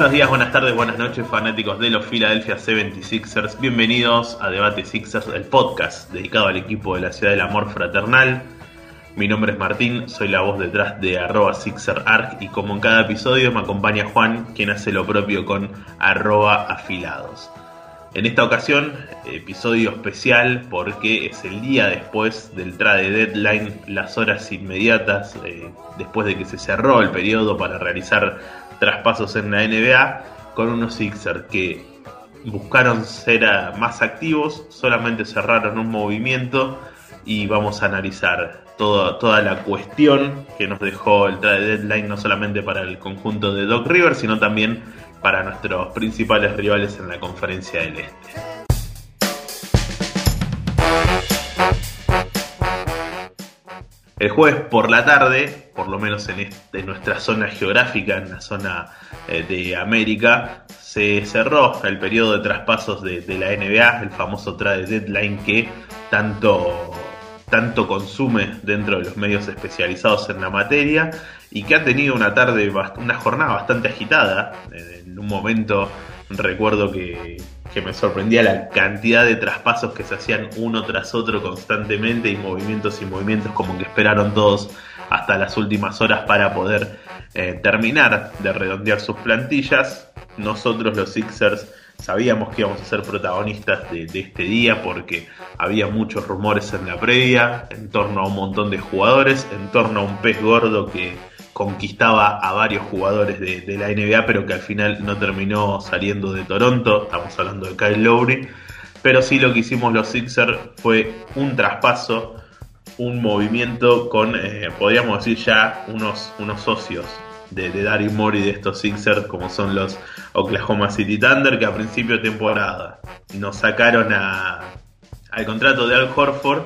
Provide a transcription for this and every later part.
Buenos días, buenas tardes, buenas noches, fanáticos de los Philadelphia 76ers. Bienvenidos a Debate Sixers, el podcast dedicado al equipo de la ciudad del amor fraternal. Mi nombre es Martín, soy la voz detrás de arroba y como en cada episodio me acompaña Juan, quien hace lo propio con arroba afilados. En esta ocasión, episodio especial porque es el día después del trade deadline, las horas inmediatas eh, después de que se cerró el periodo para realizar traspasos en la NBA, con unos Sixers que buscaron ser ah, más activos, solamente cerraron un movimiento y vamos a analizar toda, toda la cuestión que nos dejó el trade deadline, no solamente para el conjunto de Doc River, sino también para nuestros principales rivales en la conferencia del Este. El jueves por la tarde, por lo menos en, nuestra zona geográfica, en la zona eh, de América, se cerró el periodo de traspasos de, de, la NBA, el famoso trade deadline que tanto, tanto consume dentro de los medios especializados en la materia y que ha tenido una tarde, una jornada bastante agitada. En un momento recuerdo que, que me sorprendía la cantidad de traspasos que se hacían uno tras otro constantemente y movimientos y movimientos como que esperaron todos hasta las últimas horas para poder eh, terminar de redondear sus plantillas. Nosotros los Sixers sabíamos que íbamos a ser protagonistas de, de, este día porque había muchos rumores en la previa en torno a un montón de jugadores, en torno a un pez gordo que conquistaba a varios jugadores de, la NBA, pero que al final no terminó saliendo de Toronto. Estamos hablando de Kyle Lowry. Pero sí lo que hicimos los Sixers fue un traspaso, un movimiento con, eh, podríamos decir ya, unos, unos socios de, de Daryl de estos Sixers, como son los Oklahoma City Thunder, que a principio de temporada nos sacaron al contrato de Al Horford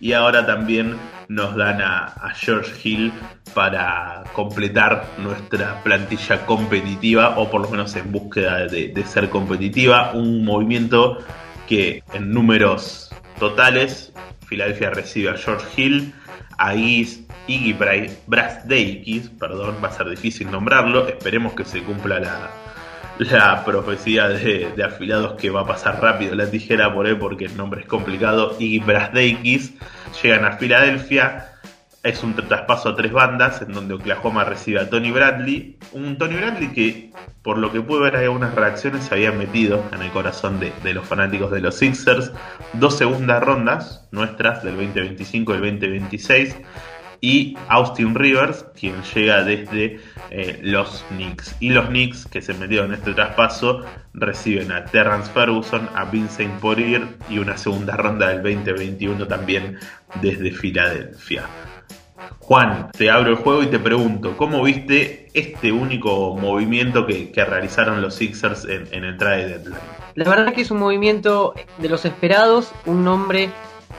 y ahora también nos dan a, George Hill para completar nuestra plantilla competitiva o por lo menos en búsqueda de, ser competitiva. Un movimiento que en números totales Filadelfia recibe a George Hill, a Iggy, Iggy Brasdeikis, perdón, va a ser difícil nombrarlo, esperemos que se cumpla la, la profecía de, de, afilados que va a pasar rápido la tijera por él porque el nombre es complicado. Y Brasdeikis llegan a Filadelfia. Es un traspaso a tres bandas en donde Oklahoma recibe a Tony Bradley. Un Tony Bradley que, por lo que pude ver, hay algunas reacciones se había metido en el corazón de, los fanáticos de los Sixers. Dos segundas rondas nuestras del 2025 y el 2026 y Austin Rivers, quien llega desde eh, los Knicks. Y los Knicks, que se metieron en este traspaso, reciben a Terrence Ferguson, a Vincent Poirier y una segunda ronda del 2021 también desde Filadelfia. Juan, te abro el juego y te pregunto, ¿cómo viste este único movimiento que, que realizaron los Sixers en, en el trade deadline? La verdad que es un movimiento de los esperados, un nombre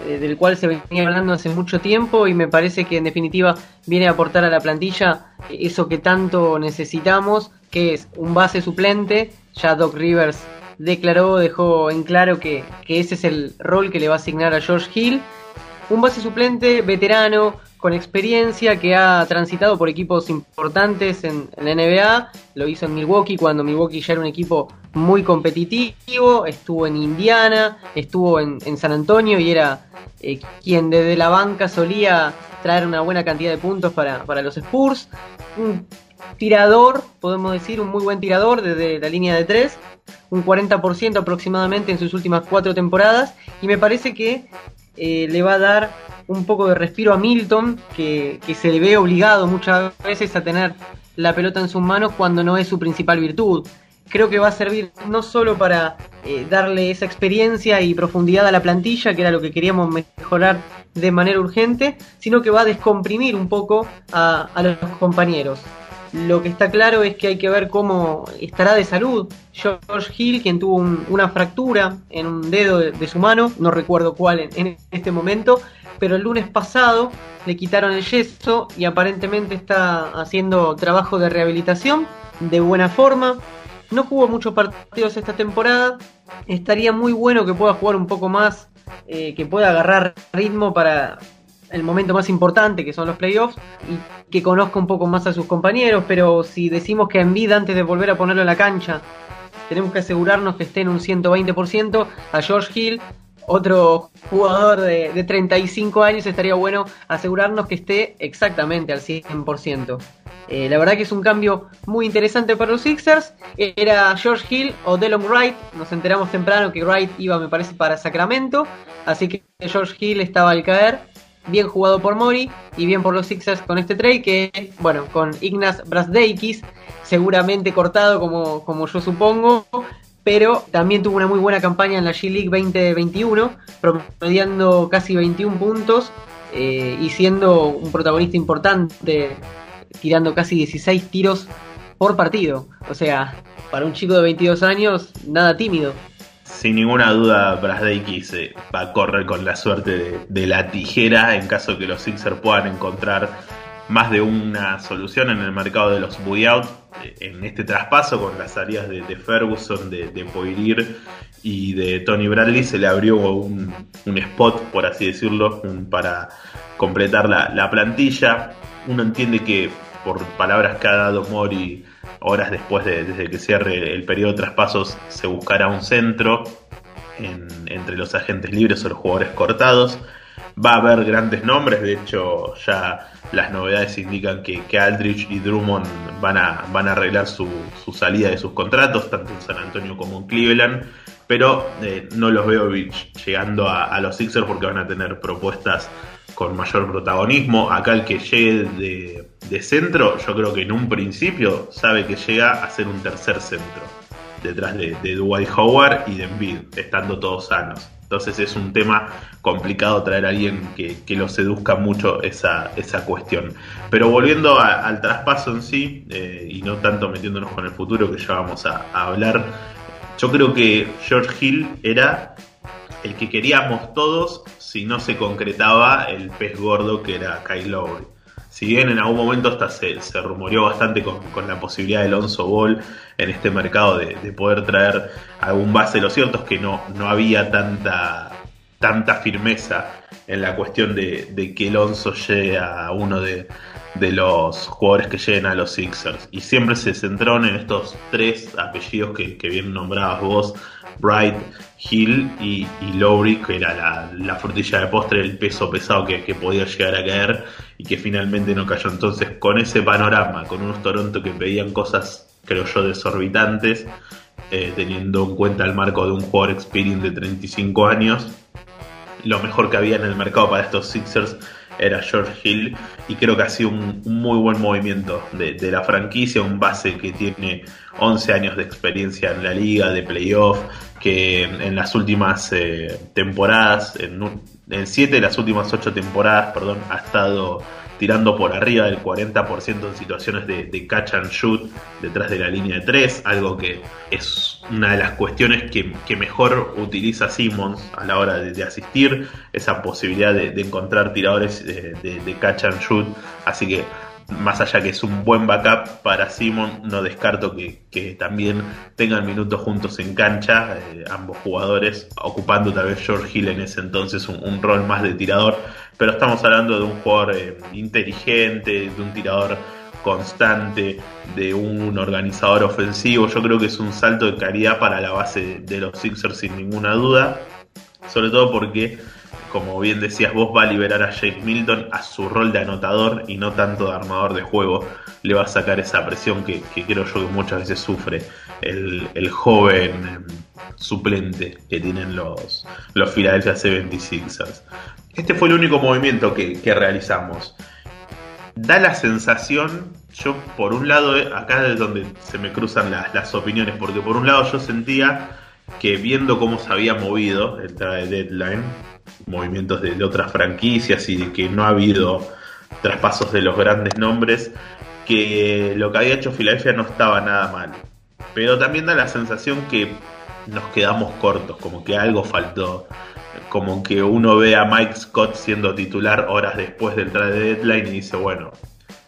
eh, del cual se venía hablando hace mucho tiempo y me parece que en definitiva viene a aportar a la plantilla eso que tanto necesitamos, que es un base suplente. Ya Doc Rivers declaró, dejó en claro que, que ese es el rol que le va a asignar a George Hill. Un base suplente veterano, con experiencia, que ha transitado por equipos importantes en, la NBA. Lo hizo en Milwaukee cuando Milwaukee ya era un equipo muy competitivo. Estuvo en Indiana, estuvo en, en San Antonio y era eh, quien desde la banca solía traer una buena cantidad de puntos para, para los Spurs. Un tirador, podemos decir, un muy buen tirador desde la línea de 3. Un 40% aproximadamente en sus últimas cuatro temporadas. Y me parece que eh, le va a dar un poco de respiro a Milton, que, que, se ve obligado muchas veces a tener la pelota en sus manos cuando no es su principal virtud. Creo que va a servir no solo para eh, darle esa experiencia y profundidad a la plantilla, que era lo que queríamos mejorar de manera urgente, sino que va a descomprimir un poco a, a los compañeros. Lo que está claro es que hay que ver cómo estará de salud George Hill, quien tuvo un, una fractura en un dedo de, su mano, no recuerdo cuál en, en este momento, pero el lunes pasado le quitaron el yeso y aparentemente está haciendo trabajo de rehabilitación de buena forma. No jugó muchos partidos esta temporada. Estaría muy bueno que pueda jugar un poco más, eh, que pueda agarrar ritmo para, el momento más importante, que son los playoffs, y que conozca un poco más a sus compañeros, pero si decimos que en vida antes de volver a ponerlo en la cancha, tenemos que asegurarnos que esté en un 120%, a George Hill, otro jugador de, de 35 años, estaría bueno asegurarnos que esté exactamente al 100%. Eh, la verdad que es un cambio muy interesante para los Sixers. Era George Hill o Delon Wright. Nos enteramos temprano que Wright iba, me parece, para Sacramento. Así que George Hill estaba al caer. Bien jugado por Mori y bien por los Sixers con este trade que, bueno, con Ignaz Brasdeikis, seguramente cortado como, como yo supongo, pero también tuvo una muy buena campaña en la G-League 2021, promediando casi 21 puntos eh, y siendo un protagonista importante tirando casi 16 tiros por partido. O sea, para un chico de 22 años, nada tímido. Sin ninguna duda, Brasdeikis se va a correr con la suerte de, la tijera en caso de que los Sixers puedan encontrar más de una solución en el mercado de los buyout eh, en este traspaso con las salidas de, Ferguson, de, de, Poirier y de Tony Bradley se le abrió un, spot, por así decirlo, para completar la, la plantilla. Uno entiende que por palabras que ha dado Mori horas después de desde que cierre el periodo de traspasos, se buscará un centro entre los agentes libres o los jugadores cortados. Va a haber grandes nombres, de hecho ya las novedades indican que, Aldrich y Drummond van a, van a arreglar su, salida de sus contratos, tanto en San Antonio como en Cleveland, pero eh, no los veo llegando a, a los Sixers porque van a tener propuestas con mayor protagonismo. Acá el que llegue de, centro, yo creo que en un principio sabe que llega a ser un tercer centro, detrás de, de Dwight Howard y de Embiid, estando todos sanos. Entonces es un tema complicado traer a alguien que, lo seduzca mucho esa, esa cuestión. Pero volviendo al traspaso en sí, eh, y no tanto metiéndonos con el futuro que ya vamos a, a hablar, yo creo que George Hill era el que queríamos todos si no se concretaba el pez gordo que era Kyle Lowry. Si bien en algún momento hasta se, rumoreó bastante con, la posibilidad de Alonso Ball en este mercado de, poder traer algún base, lo cierto es que no, no había tanta, tanta firmeza en la cuestión de, que Alonso llegue a uno de, los jugadores que lleguen a los Sixers. Y siempre se centraron en estos tres apellidos que, que bien nombrabas vos, Bright, Hill y, Lowry, que era la, frutilla de postre, el peso pesado que, podía llegar a caer y que finalmente no cayó. Entonces, con ese panorama, con unos Toronto que pedían cosas, creo yo, desorbitantes, eh, teniendo en cuenta el marco de un jugador experience de 35 años, lo mejor que había en el mercado para estos Sixers era George Hill y creo que ha sido un, muy buen movimiento de, la franquicia, un base que tiene 11 años de experiencia en la liga, de playoff, que en las últimas eh, temporadas, en, en siete de las últimas ocho temporadas, perdón, ha estado tirando por arriba del 40% en situaciones de, catch and shoot detrás de la línea de 3, algo que es una de las cuestiones que, mejor utiliza Simmons a la hora de, asistir, esa posibilidad de, encontrar tiradores de, catch and shoot, así que más allá que es un buen backup para Simon, no descarto que, también tengan minutos juntos en cancha, eh, ambos jugadores, ocupando tal vez George Hill en ese entonces un, rol más de tirador, pero estamos hablando de un jugador eh, inteligente, de un tirador constante, de un organizador ofensivo, yo creo que es un salto de calidad para la base de los Sixers sin ninguna duda, sobre todo porque como bien decías vos, va a liberar a Jake Milton a su rol de anotador y no tanto de armador de juego. Le va a sacar esa presión que, creo yo que muchas veces sufre el, joven em, suplente que tienen los, los Philadelphia 76ers. Este fue el único movimiento que, realizamos. Da la sensación, yo por un lado, eh, acá es donde se me cruzan las, opiniones, porque por un lado yo sentía que viendo cómo se había movido el de deadline, movimientos de, otras franquicias y de que no ha habido traspasos de los grandes nombres, que lo que había hecho Filadelfia no estaba nada mal. Pero también da la sensación que nos quedamos cortos, como que algo faltó. Como que uno ve a Mike Scott siendo titular horas después del trade deadline y dice, bueno,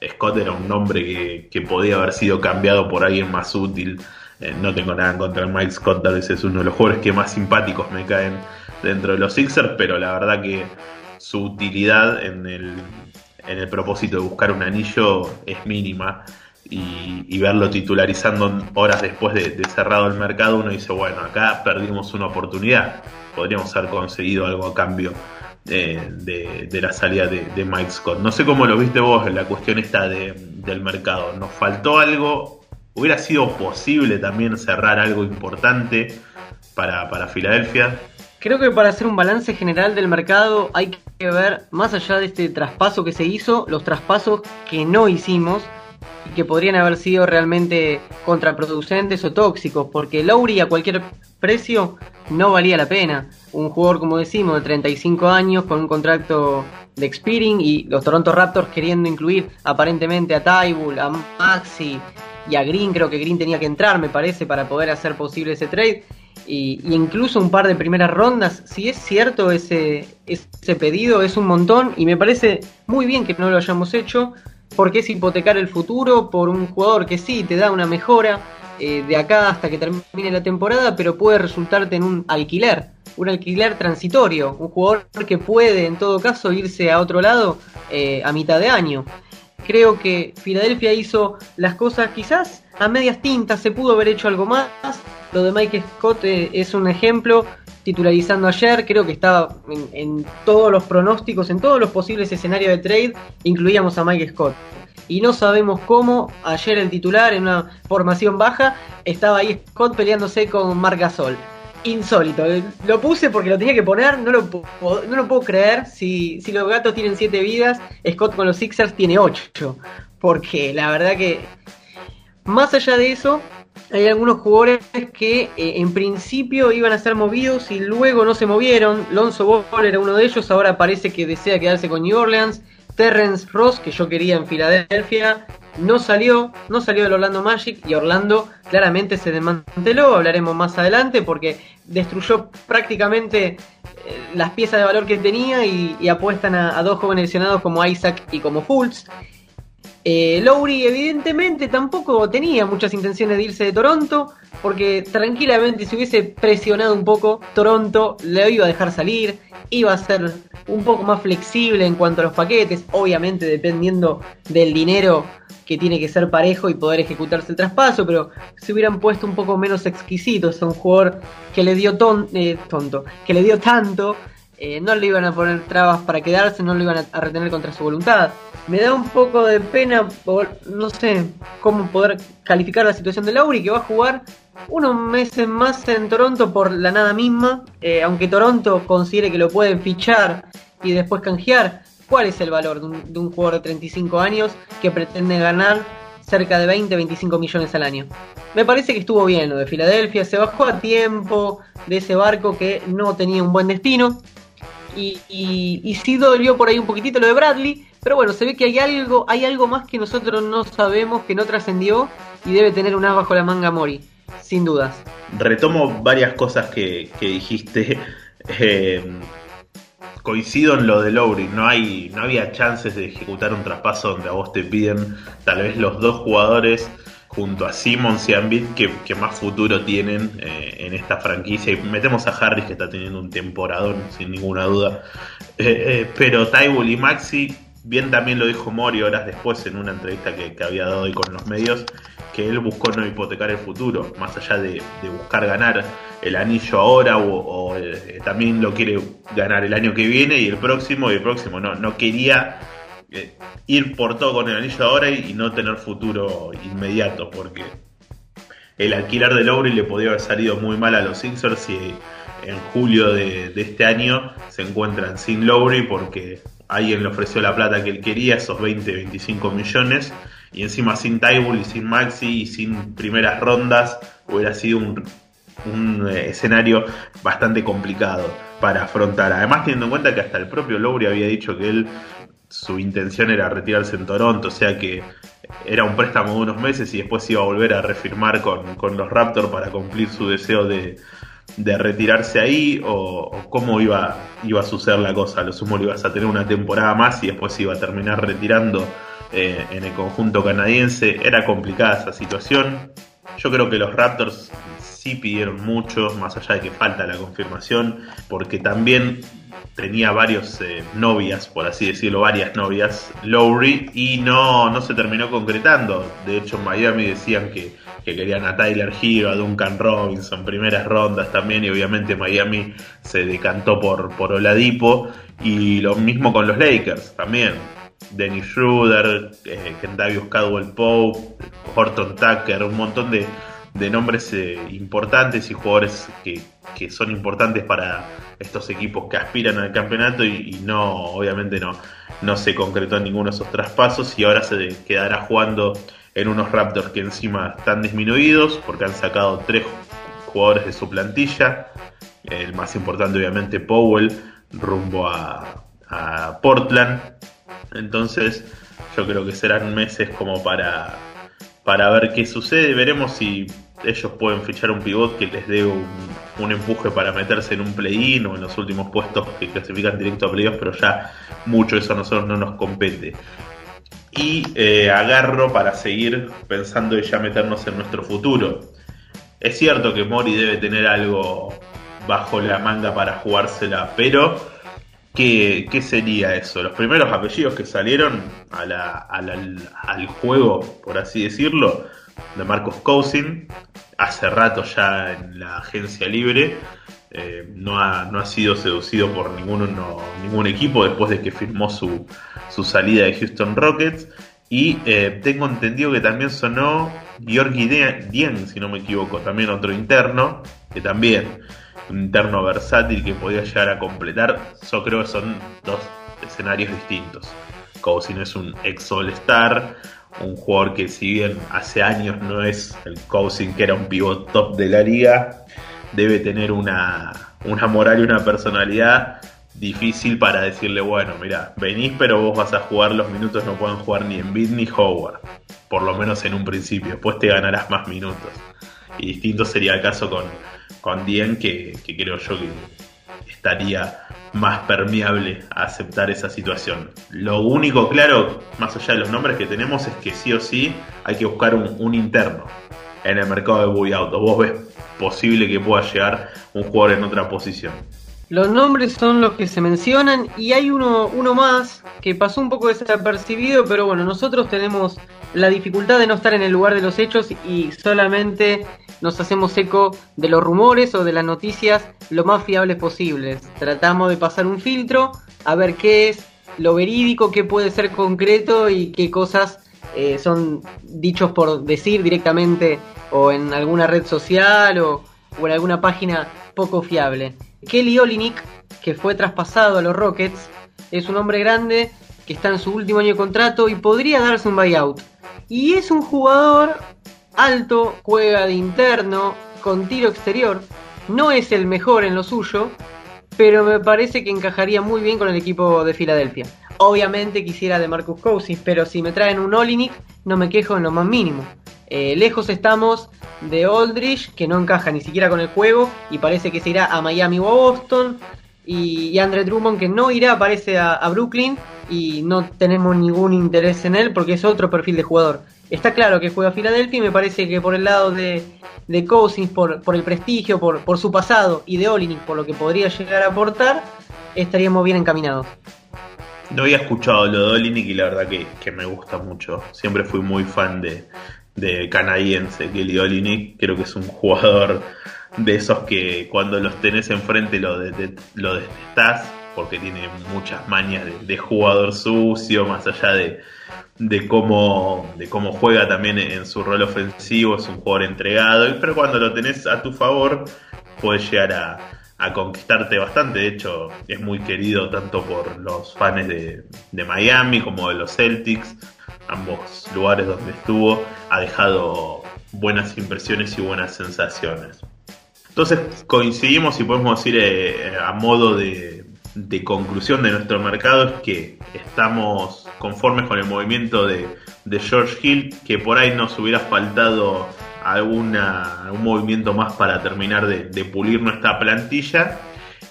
Scott era un nombre que, podía haber sido cambiado por alguien más útil. Eh, no tengo nada en contra de Mike Scott, tal vez es uno de los jugadores que más simpáticos me caen dentro de los Sixers, pero la verdad que su utilidad en el, en el propósito de buscar un anillo es mínima. Y, verlo titularizando horas después de, cerrado el mercado, uno dice, bueno, acá perdimos una oportunidad, podríamos haber conseguido algo a cambio eh, de, la salida de, Mike Scott. No sé cómo lo viste vos la cuestión esta del mercado, ¿nos faltó algo? ¿Hubiera sido posible también cerrar algo importante para, para Filadelfia? Creo que para hacer un balance general del mercado hay que ver, más allá de este traspaso que se hizo, los traspasos que no hicimos y que podrían haber sido realmente contraproducentes o tóxicos, porque Lowry a cualquier precio no valía la pena. Un jugador, como decimos, de 35 años con un contrato de expiring y los Toronto Raptors queriendo incluir aparentemente a Tybull, a Maxi y a Green, creo que Green tenía que entrar, me parece, para poder hacer posible ese trade y, incluso un par de primeras rondas. Si es cierto ese, ese pedido, es un montón y me parece muy bien que no lo hayamos hecho porque es hipotecar el futuro por un jugador que sí te da una mejora eh, de acá hasta que termine la temporada, pero puede resultarte en un alquiler, un alquiler transitorio, un jugador que puede en todo caso irse a otro lado eh, a mitad de año. Creo que Filadelfia hizo las cosas quizás a medias tintas, se pudo haber hecho algo más, lo de Mike Scott eh, es un ejemplo, titularizando ayer, creo que estaba en, todos los pronósticos, en todos los posibles escenarios de trade, incluíamos a Mike Scott. Y no sabemos cómo, ayer el titular en una formación baja, estaba ahí Scott peleándose con Marc Gasol. Insólito, lo puse porque lo tenía que poner, no lo, no lo puedo creer. Si, si los gatos tienen 7 vidas, Scott con los Sixers tiene 8. Porque la verdad que, más allá de eso, hay algunos jugadores que eh, en principio iban a ser movidos y luego no se movieron. Lonzo Ball era uno de ellos, ahora parece que desea quedarse con New Orleans. Terrence Ross, que yo quería en Filadelfia, no salió, no salió del Orlando Magic y Orlando claramente se desmanteló, hablaremos más adelante porque destruyó prácticamente eh, las piezas de valor que tenía y, apuestan a, dos jóvenes lesionados como Isaac y como Fultz. Eh, Lowry evidentemente tampoco tenía muchas intenciones de irse de Toronto, porque tranquilamente si hubiese presionado un poco, Toronto le iba a dejar salir, iba a ser un poco más flexible en cuanto a los paquetes, obviamente dependiendo del dinero que tiene que ser parejo y poder ejecutarse el traspaso, pero si hubieran puesto un poco menos exquisitos a un jugador que le dio eh, tonto, que le dio tanto, eh, no le iban a poner trabas para quedarse, no lo iban a, retener contra su voluntad. Me da un poco de pena, por, no sé cómo poder calificar la situación de Lauri, que va a jugar unos meses más en Toronto por la nada misma, eh, aunque Toronto considere que lo pueden fichar y después canjear. ¿Cuál es el valor de un, jugador de 35 años que pretende ganar cerca de 20-25 millones al año. Me parece que estuvo bien lo de Filadelfia, se bajó a tiempo de ese barco que no tenía un buen destino. Y, y, sí dolió por ahí un poquitito lo de Bradley, pero bueno, se ve que hay algo, hay algo más que nosotros no sabemos, que no trascendió y debe tener un as bajo la manga Mori, sin dudas. Retomo varias cosas que, dijiste. Eh, coincido en lo de Lowry, no hay, no había chances de ejecutar un traspaso donde a vos te piden tal vez los dos jugadores junto a Simmons y Ambit que, más futuro tienen eh, en esta franquicia. Y metemos a Harris que está teniendo un temporadón, sin ninguna duda. Eh, eh, pero Tybull y Maxi, bien también lo dijo Mori horas después en una entrevista que, había dado hoy con los medios, que él buscó no hipotecar el futuro, más allá de, buscar ganar el anillo ahora o, también lo quiere ganar el año que viene y el próximo y el próximo. No, no quería ir por todo con el anillo ahora y, no tener futuro inmediato, porque el alquiler de Lowry le podía haber salido muy mal a los Sixers si en julio de, este año se encuentran sin Lowry porque alguien le ofreció la plata que él quería, esos 20, 25 millones, y encima sin Tybull y sin Maxi y sin primeras rondas, hubiera sido un, eh, escenario bastante complicado para afrontar. Además, teniendo en cuenta que hasta el propio Lowry había dicho que él su intención era retirarse en Toronto, o sea que era un préstamo de unos meses y después iba a volver a refirmar con, los Raptors para cumplir su deseo de, retirarse ahí o, cómo iba, iba a suceder la cosa. Lo sumo ibas a tener una temporada más y después iba a terminar retirando eh, en el conjunto canadiense. Era complicada esa situación. Yo creo que los Raptors sí pidieron mucho, más allá de que falta la confirmación, porque también tenía varios eh, novias, por así decirlo, varias novias, Lowry, y no, no se terminó concretando. De hecho, en Miami decían que, querían a Tyler Hero, a Duncan Robinson, primeras rondas también, y obviamente Miami se decantó por, por Oladipo, y lo mismo con los Lakers también. Dennis Schroeder, eh, Kentavious Caldwell Pope, Horton Tucker, un montón de, de nombres eh, importantes y jugadores que, que, son importantes para estos equipos que aspiran al campeonato y, no, obviamente no, no se concretó ninguno de esos traspasos y ahora se quedará jugando en unos Raptors que encima están disminuidos porque han sacado tres jugadores de su plantilla, el más importante obviamente Powell rumbo a, Portland, entonces yo creo que serán meses como para para ver qué sucede. Veremos si ellos pueden fichar un pivot que les dé un, empuje para meterse en un play-in o en los últimos puestos que clasifican directo a playoffs, pero ya mucho eso a nosotros no nos compete. Y eh, agarro para seguir pensando en ya meternos en nuestro futuro. Es cierto que Mori debe tener algo bajo la manga para jugársela, pero ¿qué, sería eso? Los primeros apellidos que salieron al juego, por así decirlo, de Marcos Cousin, hace rato ya en la agencia libre. Eh, no, ha, no ha sido seducido por ninguno, ningún equipo después de que firmó su, su salida de Houston Rockets. Y eh, tengo entendido que también sonó Georgi Dien, si no me equivoco, también otro interno, que también un interno versátil que podía llegar a completar. Yo creo que son dos escenarios distintos. Cousin es un ex All-Star, un jugador que si bien hace años no es el Cousin que era un pivot top de la liga, debe tener una, una moral y una personalidad difícil para decirle, bueno, mira, venís pero vos vas a jugar los minutos, no pueden jugar ni en Bid ni Howard, por lo menos en un principio, después te ganarás más minutos. Y distinto sería el caso con, con Dien, que, que creo yo que estaría más permeable a aceptar esa situación. Lo único claro, más allá de los nombres que tenemos, es que sí o sí hay que buscar un, interno en el mercado de buyout. ¿O vos ves posible que pueda llegar un jugador en otra posición? Los nombres son los que se mencionan y hay uno, uno más que pasó un poco desapercibido, pero bueno, nosotros tenemos la dificultad de no estar en el lugar de los hechos y solamente nos hacemos eco de los rumores o de las noticias lo más fiables posibles. Tratamos de pasar un filtro a ver qué es lo verídico, qué puede ser concreto y qué cosas eh, son dichos por decir directamente o en alguna red social o, en alguna página poco fiable. Kelly Olinick, que fue traspasado a los Rockets, es un hombre grande que está en su último año de contrato y podría darse un buyout. Y es un jugador alto, juega de interno, con tiro exterior. No es el mejor en lo suyo, pero me parece que encajaría muy bien con el equipo de Filadelfia. Obviamente quisiera de Marcus Cousins, pero si me traen un Olinick, no me quejo en lo más mínimo. Eh, lejos estamos de Aldridge, que no encaja ni siquiera con el juego, y parece que se irá a Miami o a Boston. Y, Andre Drummond, que no irá, parece a, a Brooklyn, y no tenemos ningún interés en él porque es otro perfil de jugador. Está claro que juega Filadelfia y me parece que por el lado de, de Cousins, por, el prestigio, por, por su pasado y de Olinik, por lo que podría llegar a aportar, estaríamos bien encaminados. No había escuchado lo de Olinik y la verdad que, me gusta mucho. Siempre fui muy fan de, de canadiense, Kelly Olinik. Creo que es un jugador de esos que cuando los tenés enfrente lo, de, lo detestás porque tiene muchas mañas de jugador sucio, más allá de, de cómo, de cómo juega también en su rol ofensivo, es un jugador entregado, pero cuando lo tenés a tu favor puedes llegar a, conquistarte bastante, de hecho es muy querido tanto por los fans de, de Miami como de los Celtics, ambos lugares donde estuvo, ha dejado buenas impresiones y buenas sensaciones. Entonces coincidimos y podemos decir eh, a modo de, de conclusión de nuestro mercado es que estamos conformes con el movimiento de, George Hill, que por ahí nos hubiera faltado alguna, algún movimiento más para terminar de, pulir nuestra plantilla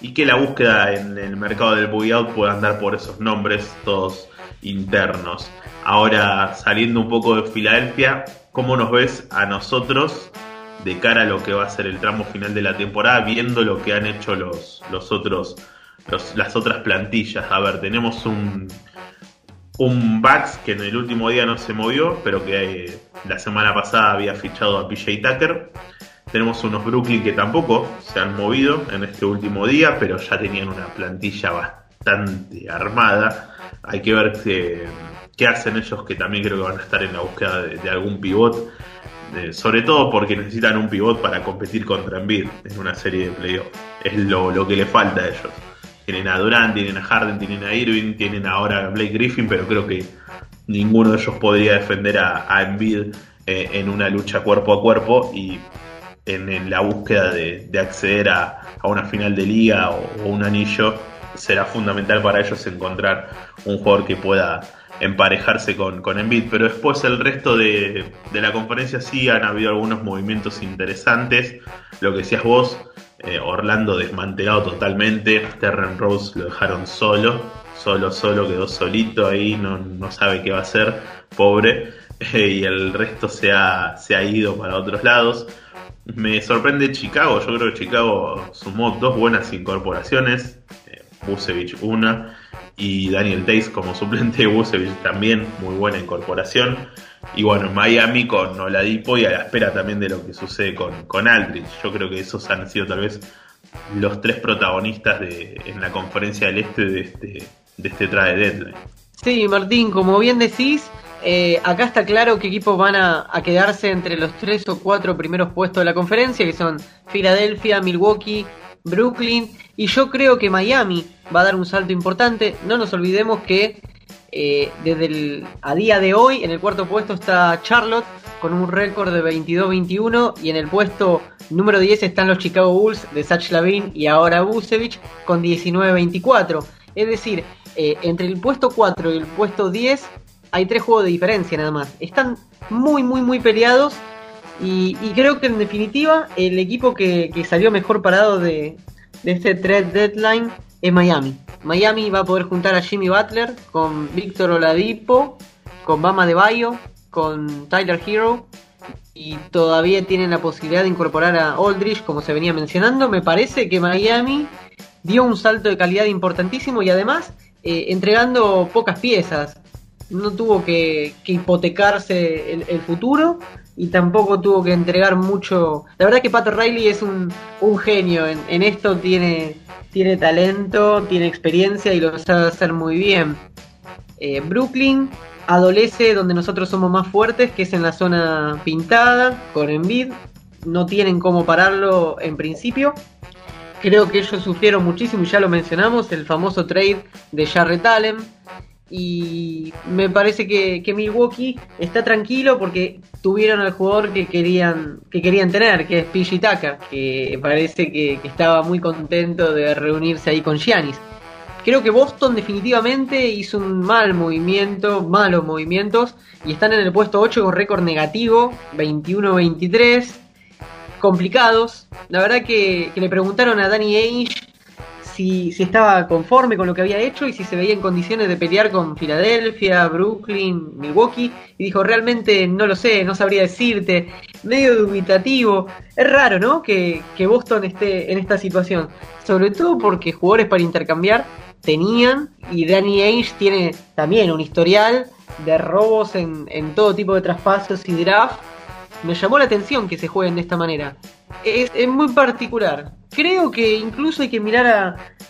y que la búsqueda en el mercado del buyout pueda andar por esos nombres todos internos. Ahora, saliendo un poco de Filadelfia, ¿cómo nos ves a nosotros de cara a lo que va a ser el tramo final de la temporada, viendo lo que han hecho los, los otros las otras plantillas. A ver, tenemos un, un Bucks que en el último día no se movió, pero que eh, la semana pasada había fichado a PJ Tucker. Tenemos unos Brooklyn que tampoco se han movido en este último día, pero ya tenían una plantilla bastante armada. Hay que ver qué, qué hacen ellos, que también creo que van a estar en la búsqueda de, algún pivot. Eh, sobre todo porque necesitan un pivot para competir contra Embiid en una serie de playoffs. Es lo, lo que le falta a ellos. Tienen a Durant, tienen a Harden, tienen a Irving, tienen ahora a Blake Griffin, pero creo que ninguno de ellos podría defender a, a Embiid eh, en una lucha cuerpo a cuerpo y en, la búsqueda de, acceder a, una final de liga o, un anillo será fundamental para ellos encontrar un jugador que pueda emparejarse con, con Embiid, pero después el resto de, de la conferencia sí han habido algunos movimientos interesantes, lo que decías vos, eh, Orlando desmantelado totalmente. Terren Rose lo dejaron solo. Solo, solo, quedó solito ahí. No, sabe qué va a hacer. Pobre. y el resto se ha, se ha ido para otros lados. Me sorprende Chicago. Yo creo que Chicago sumó dos buenas incorporaciones. Eh, una. Y Daniel Tays como suplente de Busevich también. Muy buena incorporación. Y bueno, Miami con Oladipo y a la espera también de lo que sucede con, con Aldridge. Yo creo que esos han sido tal vez los tres protagonistas de, en la conferencia del este de este, de este trade deadline. Sí, Martín, como bien decís, eh, acá está claro qué equipos van a, a, quedarse entre los tres o cuatro primeros puestos de la conferencia, que son Filadelfia, Milwaukee, Brooklyn, y yo creo que Miami va a dar un salto importante. No nos olvidemos que eh, desde el, a día de hoy, en el cuarto puesto está Charlotte con un récord de 22-21 y en el puesto número 10 están los Chicago Bulls de Sach Lavin y ahora Busevich con 19-24. Es decir, eh, entre el puesto 4 y el puesto 10 hay tres juegos de diferencia nada más. Están muy, muy, muy peleados y, creo que en definitiva el equipo que, salió mejor parado de, de este trade deadline es Miami. Miami va a poder juntar a Jimmy Butler con Víctor Oladipo, con Bama de Bayo, con Tyler Hero y todavía tienen la posibilidad de incorporar a Aldridge como se venía mencionando. Me parece que Miami dio un salto de calidad importantísimo y además eh, entregando pocas piezas. No tuvo que, hipotecarse el, futuro y tampoco tuvo que entregar mucho. La verdad que Pat Riley es un, genio en, en esto, tiene tiene talento, tiene experiencia y lo sabe hacer muy bien. Eh, Brooklyn adolece donde nosotros somos más fuertes, que es en la zona pintada, con Envid. No tienen cómo pararlo en principio. Creo que ellos sufrieron muchísimo, y ya lo mencionamos, el famoso trade de Jarrett Allen y me parece que, Milwaukee está tranquilo porque tuvieron al jugador que querían que querían tener, que es PG Tucker, que parece que, estaba muy contento de reunirse ahí con Giannis. Creo que Boston definitivamente hizo un mal movimiento, malos movimientos, y están en el puesto 8 con récord negativo, 21-23, complicados. La verdad que, que le preguntaron a Danny Ainge si, estaba conforme con lo que había hecho y si se veía en condiciones de pelear con Filadelfia, Brooklyn, Milwaukee. Y dijo, realmente no lo sé, no sabría decirte. Medio dubitativo. Es raro, ¿no? Que, Boston esté en esta situación. Sobre todo porque jugadores para intercambiar tenían y Danny Ainge tiene también un historial de robos en, en todo tipo de traspasos y draft. Me llamó la atención que se jueguen de esta manera. Es, muy particular creo que incluso hay que mirar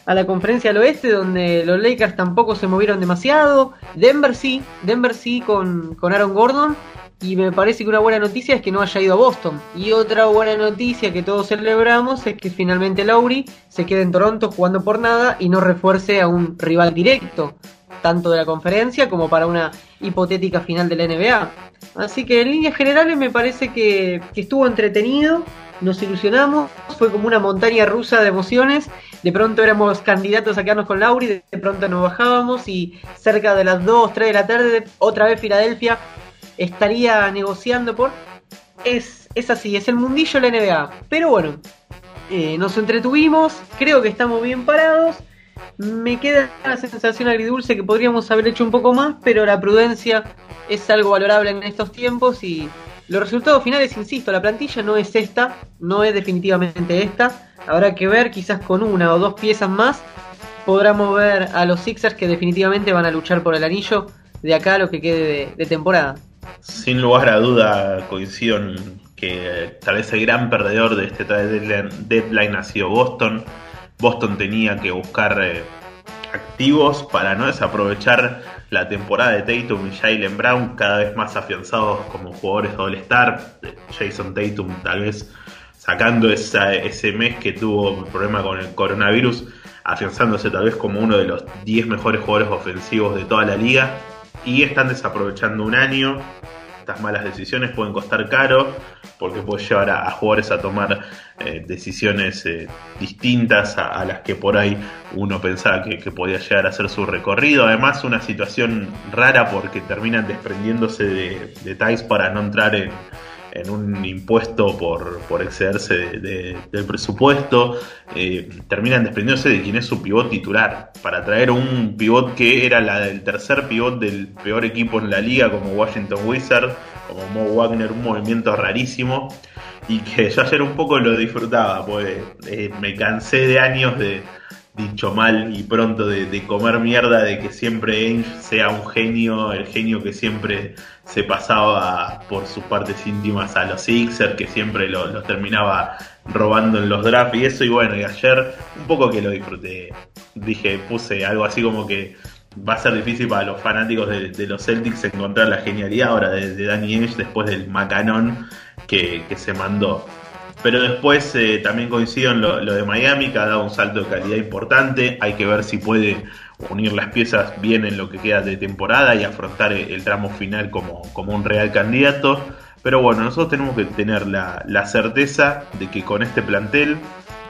a, la conferencia al oeste, donde los Lakers tampoco se movieron demasiado. Denver sí, Denver sí con, con Aaron Gordon. Y me parece que una buena noticia es que no haya ido a Boston. Y otra buena noticia que todos celebramos es que finalmente Lowry se quede en Toronto jugando por nada y no refuerce a un rival directo, tanto de la conferencia como para una hipotética final de la NBA. Así que en líneas generales me parece que, estuvo entretenido nos ilusionamos, fue como una montaña rusa de emociones. De pronto éramos candidatos a quedarnos con Lauri, de pronto nos bajábamos y cerca de las 2, 3 de la tarde, otra vez Filadelfia estaría negociando por. Es, es así, es el mundillo de la NBA. Pero bueno, eh, nos entretuvimos, creo que estamos bien parados. Me queda la sensación agridulce que podríamos haber hecho un poco más, pero la prudencia es algo valorable en estos tiempos y los resultados finales, insisto, la plantilla no es esta, no es definitivamente esta. Habrá que ver quizás con una o dos piezas más podrá mover a los Sixers que definitivamente van a luchar por el anillo de acá a lo que quede de, temporada. Sin lugar a duda coincido en que tal vez el gran perdedor de este deadline, ha sido Boston. Boston tenía que buscar eh, activos para no desaprovechar la temporada de Tatum y Jalen Brown cada vez más afianzados como jugadores de All-Star. Jason Tatum tal vez sacando ese mes que tuvo problema con el coronavirus, afianzándose tal vez como uno de los 10 mejores jugadores ofensivos de toda la liga. Y están desaprovechando un año estas malas decisiones pueden costar caro porque puede llevar a, jugadores a tomar eh, decisiones eh, distintas a, las que por ahí uno pensaba que, podía llegar a ser su recorrido. Además, una situación rara porque terminan desprendiéndose de, de para no entrar en, en un impuesto por, excederse del presupuesto, eh, terminan desprendiéndose de quién es su pivot titular, para traer un pivot que era la del tercer pivot del peor equipo en la liga, como Washington Wizards, como Mo Wagner, un movimiento rarísimo, y que yo ayer un poco lo disfrutaba, pues me cansé de años de, dicho mal y pronto de, comer mierda, de que siempre Ainge sea un genio, el genio que siempre se pasaba por sus partes íntimas a los Sixers, que siempre los terminaba robando en los drafts y eso, y bueno, y ayer un poco que lo disfruté, dije, puse algo así como que va a ser difícil para los fanáticos de, los Celtics encontrar la genialidad ahora de, Danny Ainge después del macanón que se mandó. Pero después eh, también coincido en lo, de Miami, que ha dado un salto de calidad importante. Hay que ver si puede unir las piezas bien en lo que queda de temporada y afrontar el, tramo final como, como, un real candidato. Pero bueno, nosotros tenemos que tener la, la, certeza de que con este plantel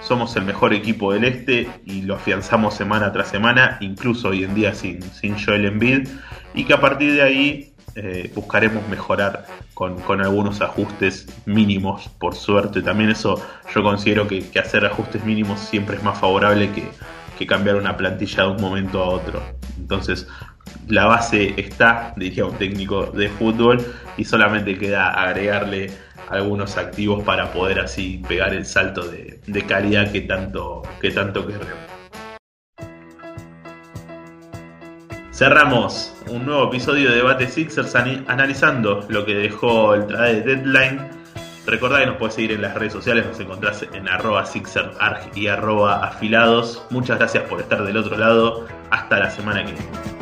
somos el mejor equipo del este y lo afianzamos semana tras semana, incluso hoy en día sin, sin Joel Embiid, y que a partir de ahí eh, buscaremos mejorar con, algunos ajustes mínimos, por suerte. También eso yo considero que, hacer ajustes mínimos siempre es más favorable que, cambiar una plantilla de un momento a otro. Entonces, la base está, diría un técnico de fútbol, y solamente queda agregarle algunos activos para poder así pegar el salto de, de calidad que tanto, que tanto queremos. Cerramos un nuevo episodio de Debate Sixers analizando lo que dejó el trade deadline. Recordad que nos puedes seguir en las redes sociales, nos encontrás en arroba SixerArg y arroba afilados. Muchas gracias por estar del otro lado. Hasta la semana que viene.